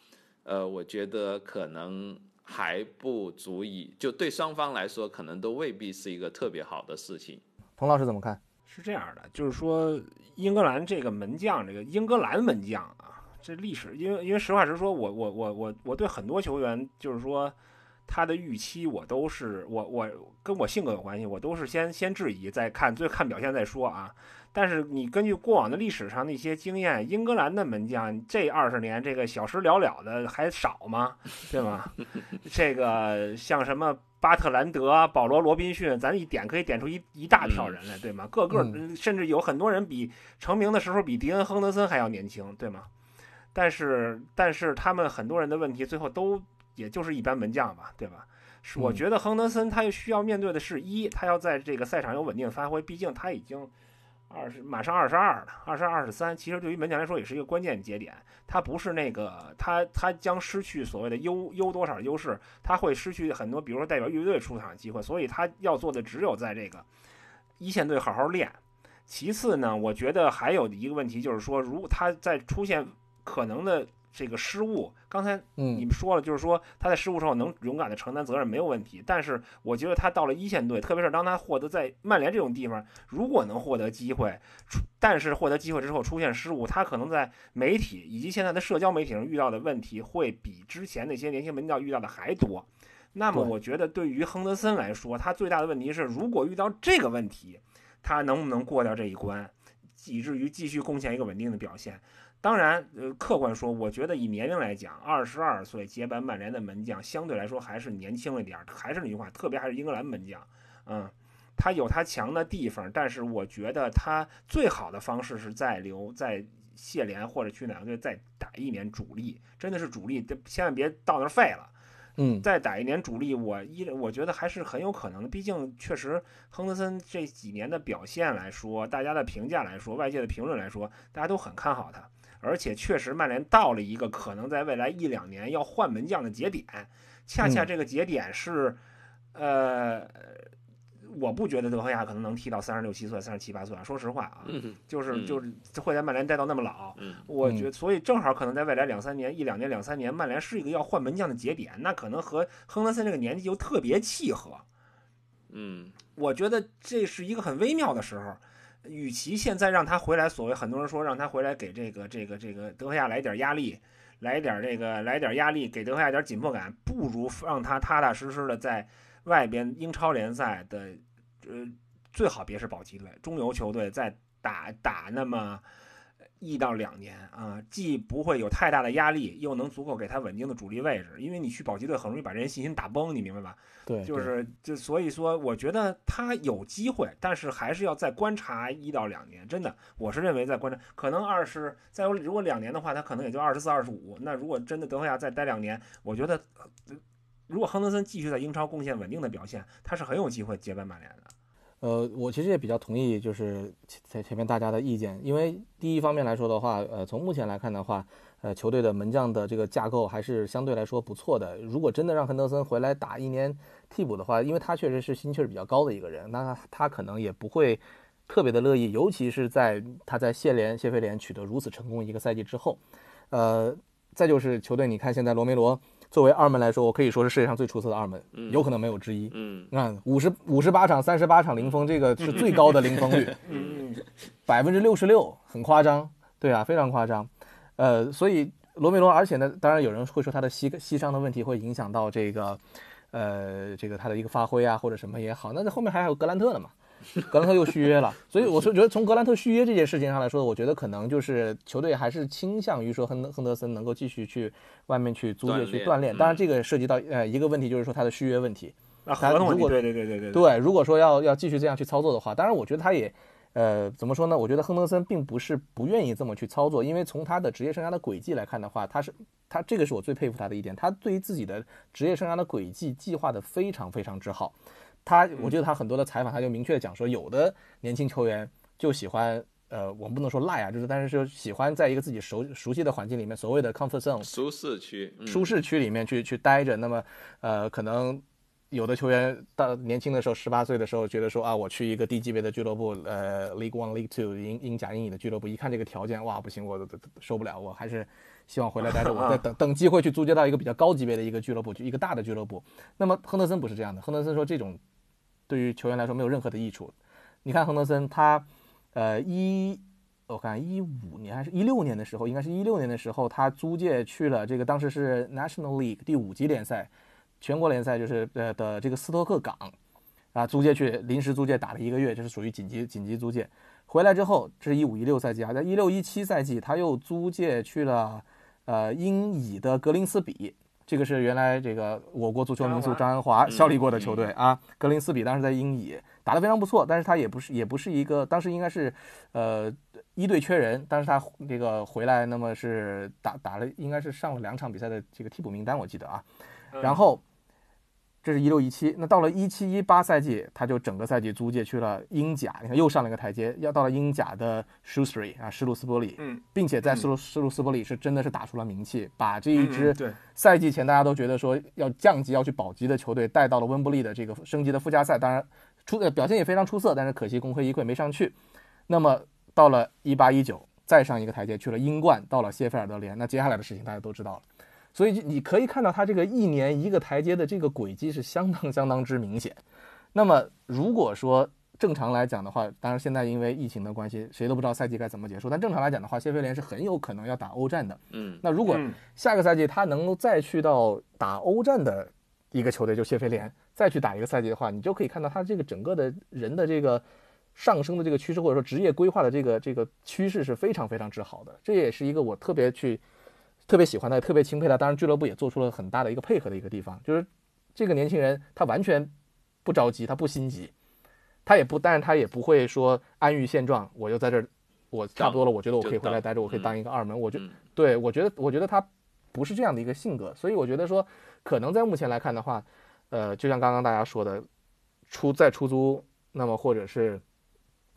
呃，我觉得可能还不足以，就对双方来说，可能都未必是一个特别好的事情。彭老师怎么看？是这样的，就是说英格兰这个门将，这个英格兰门将啊，这历史，因为因为实话实说，我我我我我对很多球员，就是说他的预期我都是我我跟我性格有关系，我都是先先质疑，再看最看表现再说啊。但是你根据过往的历史上的一些经验，英格兰的门将这二十年这个小时了了的还少吗？对吗？这个像什么巴特兰德、保罗·罗宾逊，咱一点可以点出一一大票人来，对吗？个个嗯甚至有很多人比成名的时候比迪恩·亨德森还要年轻，对吗？但是但是他们很多人的问题最后都也就是一般门将吧，对吧？是我嗯觉得亨德森他需要面对的是一，他要在这个赛场有稳定的发挥，毕竟他已经二十马上二十二了，二十二二十三，其实对于门将来说也是一个关键节点。他不是那个他他将失去所谓的优优多少优势，他会失去很多，比如说代表乐队出场机会，所以他要做的只有在这个一线队好好练。其次呢，我觉得还有一个问题就是说，如果他在出现可能的这个失误，刚才你嗯们说了，就是说他在失误时候能勇敢的承担责任没有问题，但是我觉得他到了一线队，特别是当他获得在曼联这种地方，如果能获得机会，但是获得机会之后出现失误，他可能在媒体以及现在的社交媒体上遇到的问题，会比之前那些年轻门将遇到的还多。那么我觉得对于亨德森来说，他最大的问题是，如果遇到这个问题，他能不能过掉这一关，以至于继续贡献一个稳定的表现。当然，呃，客观说，我觉得以年龄来讲，二十二岁接班曼联的门将，相对来说还是年轻了点儿。还是那句话，特别还是英格兰门将，嗯，他有他强的地方，但是我觉得他最好的方式是再留在谢联或者去哪个队再打一年主力，真的是主力，千万别到那儿废了。嗯再打一年主力，我依我觉得还是很有可能的。毕竟确实，亨德森这几年的表现来说，大家的评价来说，外界的评论来说，大家都很看好他。而且确实，曼联到了一个可能在未来一两年要换门将的节点，恰恰嗯这个节点是，呃，我不觉得德赫亚可能能踢到三十六七岁、三十七八岁啊。说实话啊，就是就是会在曼联待到那么老，嗯我觉得，所以正好可能在未来两三年、一两年、两三年，曼联是一个要换门将的节点，那可能和亨德森这个年纪又特别契合。嗯我觉得这是一个很微妙的时候。与其现在让他回来，所谓很多人说让他回来给这个这个这个德赫亚来点压力，来点这个来点压力，给德赫亚点紧迫感，不如让他踏踏实实的在外边英超联赛的，呃，最好别是保级队、中游球队再打打那么一到两年啊，既不会有太大的压力，又能足够给他稳定的主力位置。因为你去保级队很容易把人信心打崩，你明白吧？对，就是就所以说，我觉得他有机会，但是还是要再观察一到两年。真的，我是认为在观察，可能二十再有如果两年的话，他可能也就二十四、二十五。那如果真的德赫亚再待两年，我觉得，呃如果亨德森继续在英超贡献稳定的表现，他是很有机会接班曼联的。呃，我其实也比较同意，就是前前面大家的意见，因为第一方面来说的话，呃，从目前来看的话，呃，球队的门将的这个架构还是相对来说不错的。如果真的让亨德森回来打一年替补的话，因为他确实是心气儿比较高的一个人，那他他可能也不会特别的乐意，尤其是在他在谢联谢菲联取得如此成功一个赛季之后，呃，再就是球队，你看现在罗梅罗作为二门来说，我可以说是世界上最出色的二门，有可能没有之一。嗯那五十五十八场，三十八场零封，这个是最高的零封率，嗯，百分之六十六，很夸张。对啊，非常夸张。呃，所以罗梅罗，而且呢，当然有人会说他的膝膝伤的问题会影响到这个，呃，这个他的一个发挥啊，或者什么也好。那在后面还有格兰特呢嘛，格兰特又续约了，所以我是 觉得从格兰特续约这件事情上来说，我觉得可能就是球队还是倾向于说亨德亨德森能够继续去外面去租借去锻炼。嗯当然，这个涉及到呃一个问题，就是说他的续约问题。那他如果合同问题，对对对对对对，如果说要要继续这样去操作的话，当然我觉得他也，呃，怎么说呢？我觉得亨德森并不是不愿意这么去操作，因为从他的职业生涯的轨迹来看的话，他是他这个是我最佩服他的一点，他对于自己的职业生涯的轨迹计划的非常非常之好。他我记得他很多的采访，他就明确地讲说，有的年轻球员就喜欢。呃，我们不能说赖啊，就是但是就喜欢在一个自己熟熟悉的环境里面，所谓的 comfort zone，舒适区，嗯舒适区里面去去待着。那么，呃，可能有的球员到年轻的时候，十八岁的时候，觉得说啊，我去一个低级别的俱乐部，呃，League One、League Two 英英甲、英乙的俱乐部，一看这个条件，哇，不行，我受不了，我还是希望回来待着，我再等等机会去租借到一个比较高级别的一个俱乐部，就一个大的俱乐部。那么亨德森不是这样的，亨德森说这种对于球员来说没有任何的益处。你看亨德森他，呃一。我看一五年还是一六年的时候，应该是一六年的时候，他租借去了这个当时是 National League 第五级联赛，全国联赛就是呃的这个斯托克港啊租借去临时租借打了一个月，这是属于紧急紧急租借。回来之后，这是一五一六赛季啊，在一六一七赛季他又租借去了呃英乙的格林斯比，这个是原来这个我国足球名宿张安华效力过的球队啊。格林斯比当时在英乙打得非常不错，但是他也不是也不是一个当时应该是呃一队缺人，但是他这个回来那么是打打了应该是上了两场比赛的这个替补名单，我记得啊。然后这是一六一七，那到了一七一八赛季，他就整个赛季租借去了英甲，你看又上了一个台阶，要到了英甲的 Shrewsbury 啊，施鲁斯伯里，嗯，并且在施鲁施鲁斯伯里是真的是打出了名气，把这一支赛季前大家都觉得说要降级要去保级的球队带到了温布利的这个升级的附加赛，当然出呃表现也非常出色，但是可惜功亏一篑没上去。那么到了一八一九，再上一个台阶去了英冠，到了谢菲尔德联，那接下来的事情大家都知道了。所以你可以看到他这个一年一个台阶的这个轨迹是相当 相当之明显。那么如果说正常来讲的话，当然现在因为疫情的关系，谁都不知道赛季该怎么结束。但正常来讲的话，谢菲联是很有可能要打欧战的。嗯，那如果嗯下个赛季他能够再去到打欧战的一个球队，就谢菲联，再去打一个赛季的话，你就可以看到他这个整个的人的这个上升的这个趋势，或者说职业规划的这个这个趋势是非常非常之好的。这也是一个我特别去特别喜欢他、特别钦佩他。当然，俱乐部也做出了很大的一个配合的一个地方，就是这个年轻人他完全不着急，他不心急，他也不，但是他也不会说安于现状，我就在这儿，我差不多了，我觉得我可以回来待着，我可以当一个二门，我觉嗯对我觉得，我觉得他不是这样的一个性格，所以我觉得说，可能在目前来看的话，呃，就像刚刚大家说的，出在出租，那么或者是，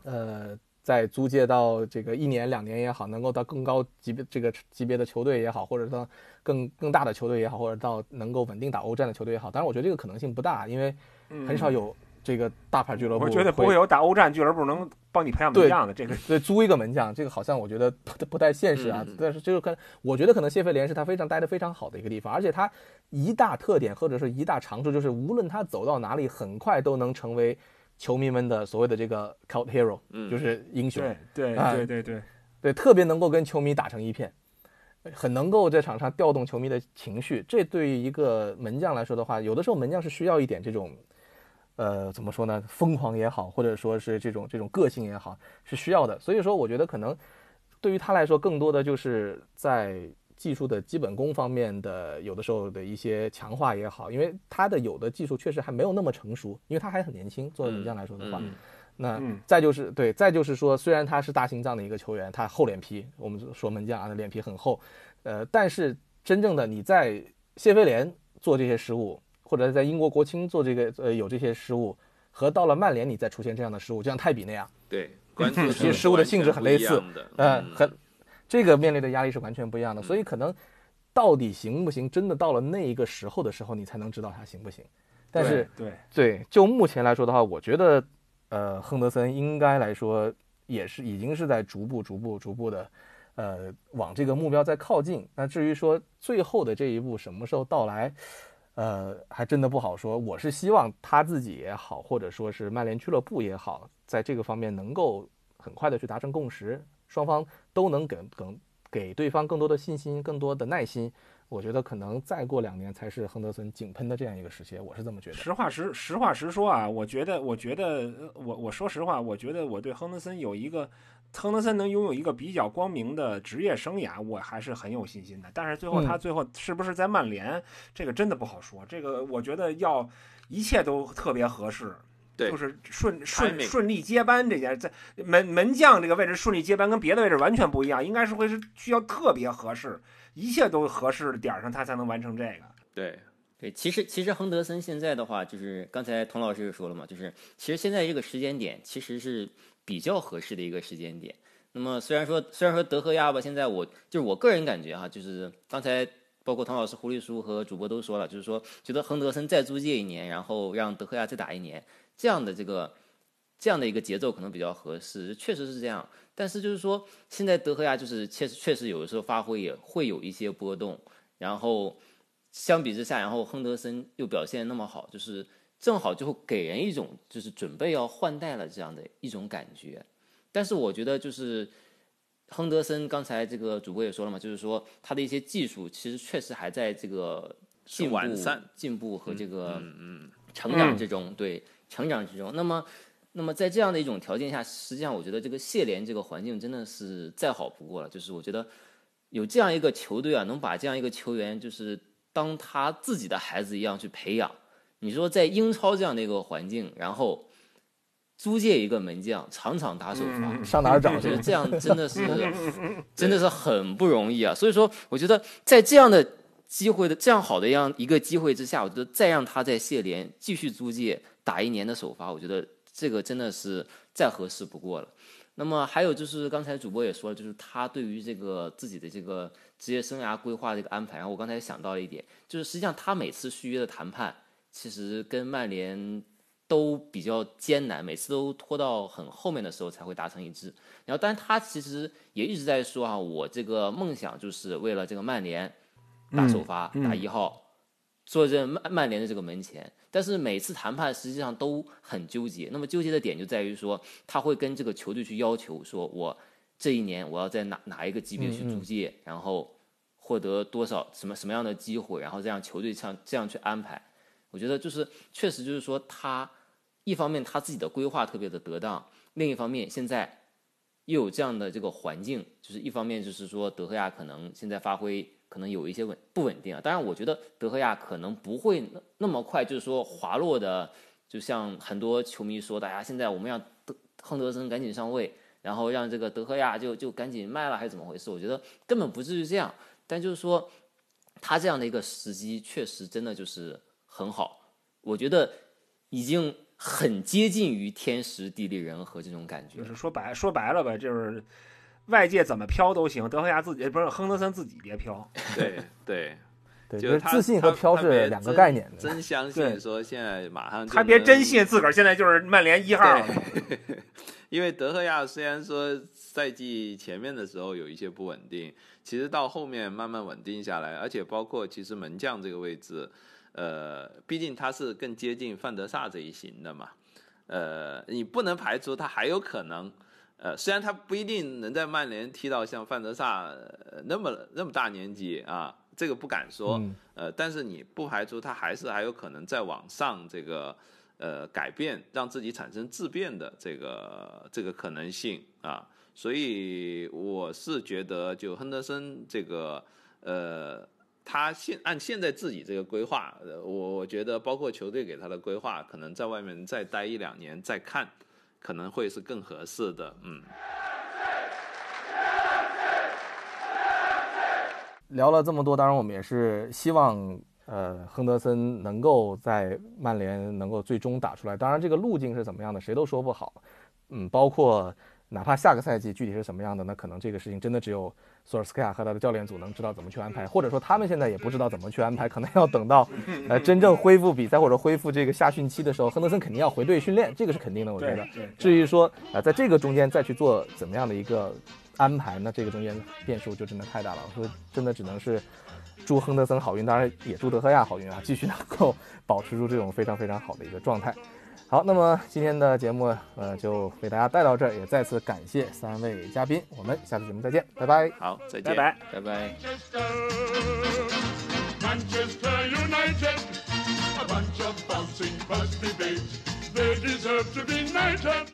呃，再租借到这个一年两年也好，能够到更高级别这个级别的球队也好，或者到更更大的球队也好，或者到能够稳定打欧战的球队也好，当然我觉得这个可能性不大，因为很少有这个大牌俱乐部嗯我觉得不会有打欧战俱乐部能帮你培养门对将的这个。对，租一个门将，这个好像我觉得不不太现实啊。但是就是看，我觉得可能谢菲联是他非常待的非常好的一个地方，而且他一大特点或者是一大长处就是，无论他走到哪里，很快都能成为球迷们的所谓的这个 cult hero，、嗯就是英雄。对对对对，对，特别能够跟球迷打成一片，很能够在场上调动球迷的情绪。这对于一个门将来说的话，有的时候门将是需要一点这种，呃，怎么说呢，疯狂也好，或者说是这种这种个性也好，是需要的。所以说，我觉得可能对于他来说，更多的就是在技术的基本功方面的，有的时候的一些强化也好，因为他的有的技术确实还没有那么成熟，因为他还很年轻。作为门将来说的话，嗯那嗯。再就是对，再就是说，虽然他是大心脏的一个球员，他厚脸皮，我们说门将啊，他脸皮很厚，呃，但是真正的你在谢菲联做这些失误，或者在英国国青做这个呃有这些失误，和到了曼联你再出现这样的失误，就像泰比那样，对，关注其实失误的性质很类似。嗯很这个面临的压力是完全不一样的，所以可能到底行不行，真的到了那一个时候的时候，你才能知道他行不行。但是对对，就目前来说的话，我觉得，呃，亨德森应该来说也是已经是在逐步、逐步、逐步的，呃，往这个目标在靠近。那至于说最后的这一步什么时候到来，呃，还真的不好说。我是希望他自己也好，或者说是曼联俱乐部也好，在这个方面能够很快的去达成共识，双方都能给给给对方更多的信心、更多的耐心。我觉得可能再过两年才是亨德森井喷的这样一个时期，我是这么觉得。实话实实话实说啊，我觉得，我觉得，呃我我说实话，我觉得我对亨德森有一个，亨德森能拥有一个比较光明的职业生涯，我还是很有信心的。但是最后嗯他最后是不是在曼联，这个真的不好说。这个我觉得要一切都特别合适。对就是顺顺顺利接班这件，在门门将这个位置顺利接班跟别的位置完全不一样，应该是会是需要特别合适，一切都合适的点儿上，他才能完成这个。对，对，其实其实亨德森现在的话，就是刚才童老师也说了嘛，就是其实现在这个时间点其实是比较合适的一个时间点。那么虽然说虽然说德赫亚吧，现在我就是我个人感觉哈，就是刚才包括童老师、胡丽叔和主播都说了，就是说觉得亨德森再租借一年，然后让德赫亚再打一年，这样的这个这样的一个节奏可能比较合适，确实是这样。但是就是说，现在德赫亚就是确实确实有的时候发挥也会有一些波动，然后相比之下，然后亨德森又表现那么好，就是正好就会给人一种就是准备要换代了这样的一种感觉。但是我觉得就是亨德森刚才这个主播也说了嘛，就是说他的一些技术其实确实还在这个进步完善、进步和这个嗯嗯成长之中，对成长之中。那么，那么在这样的一种条件下，实际上我觉得这个谢联这个环境真的是再好不过了。就是我觉得有这样一个球队啊，能把这样一个球员，就是当他自己的孩子一样去培养。你说在英超这样的一个环境，然后租借一个门将，场场打首发，上哪儿找去我觉得？这样真的是 真的是很不容易啊。所以说，我觉得在这样的机会的这样好的样一个机会之下，我觉得再让他在谢联继续租借打一年的首发，我觉得这个真的是再合适不过了。那么还有就是刚才主播也说了，就是他对于这个自己的这个职业生涯规划这个安排，然后我刚才想到了一点，就是实际上他每次续约的谈判，其实跟曼联都比较艰难，每次都拖到很后面的时候才会达成一致。然后，但是他其实也一直在说啊，我这个梦想就是为了这个曼联打首发，嗯嗯打一号，坐镇曼曼联的这个门前。但是每次谈判实际上都很纠结。那么纠结的点就在于说，他会跟这个球队去要求，说我这一年我要在哪哪一个级别去租借，然后获得多少什么什么样的机会，然后再让球队像这样去安排。我觉得就是确实就是说他一方面他自己的规划特别的得当，另一方面现在又有这样的这个环境，就是一方面就是说德赫亚可能现在发挥可能有一些稳不稳定啊。当然，我觉得德赫亚可能不会那那么快，就是说滑落的，就像很多球迷说的，哎呀，现在我们让德亨德森赶紧上位，然后让这个德赫亚就就赶紧卖了，还是怎么回事？我觉得根本不至于这样。但就是说，他这样的一个时机，确实真的就是很好。我觉得已经很接近于天时地利人和这种感觉就。是说白说白了吧，就是外界怎么飘都行，德赫亚自己不是亨德森自己别飘。对对，对，就就是自信和飘是两个概念的。真相信说现在马上就他别真信自个儿现在就是曼联一号了。因为德赫亚虽然说赛季前面的时候有一些不稳定，其实到后面慢慢稳定下来，而且包括其实门将这个位置，呃，毕竟他是更接近范德萨这一型的嘛，呃，你不能排除他还有可能，呃，虽然他不一定能在曼联踢到像范德萨、呃那么那么大年纪啊，这个不敢说，嗯呃，但是你不排除他还是还有可能再往上这个呃改变，让自己产生质变的这个这个可能性啊，所以我是觉得就亨德森这个呃。他现按现在自己这个规划，呃，我我觉得包括球队给他的规划，可能在外面再待一两年再看，可能会是更合适的。嗯，聊了这么多，当然我们也是希望，呃，亨德森能够在曼联能够最终打出来。当然，这个路径是怎么样的，谁都说不好。嗯，包括哪怕下个赛季具体是什么样的，那可能这个事情真的只有索尔斯克亚和他的教练组能知道怎么去安排，或者说他们现在也不知道怎么去安排，可能要等到，呃，真正恢复比赛或者恢复这个夏训期的时候，亨德森肯定要回队训练，这个是肯定的，我觉得。至于说啊、呃在这个中间再去做怎么样的一个安排，那这个中间变数就真的太大了。我说真的只能是祝亨德森好运，当然也祝德赫亚好运啊，继续能够 保持住这种非常非常好的一个状态。好，那么今天的节目呃就为大家带到这儿，也再次感谢三位嘉宾，我们下次节目再见，拜拜。好，再见，拜拜。拜拜。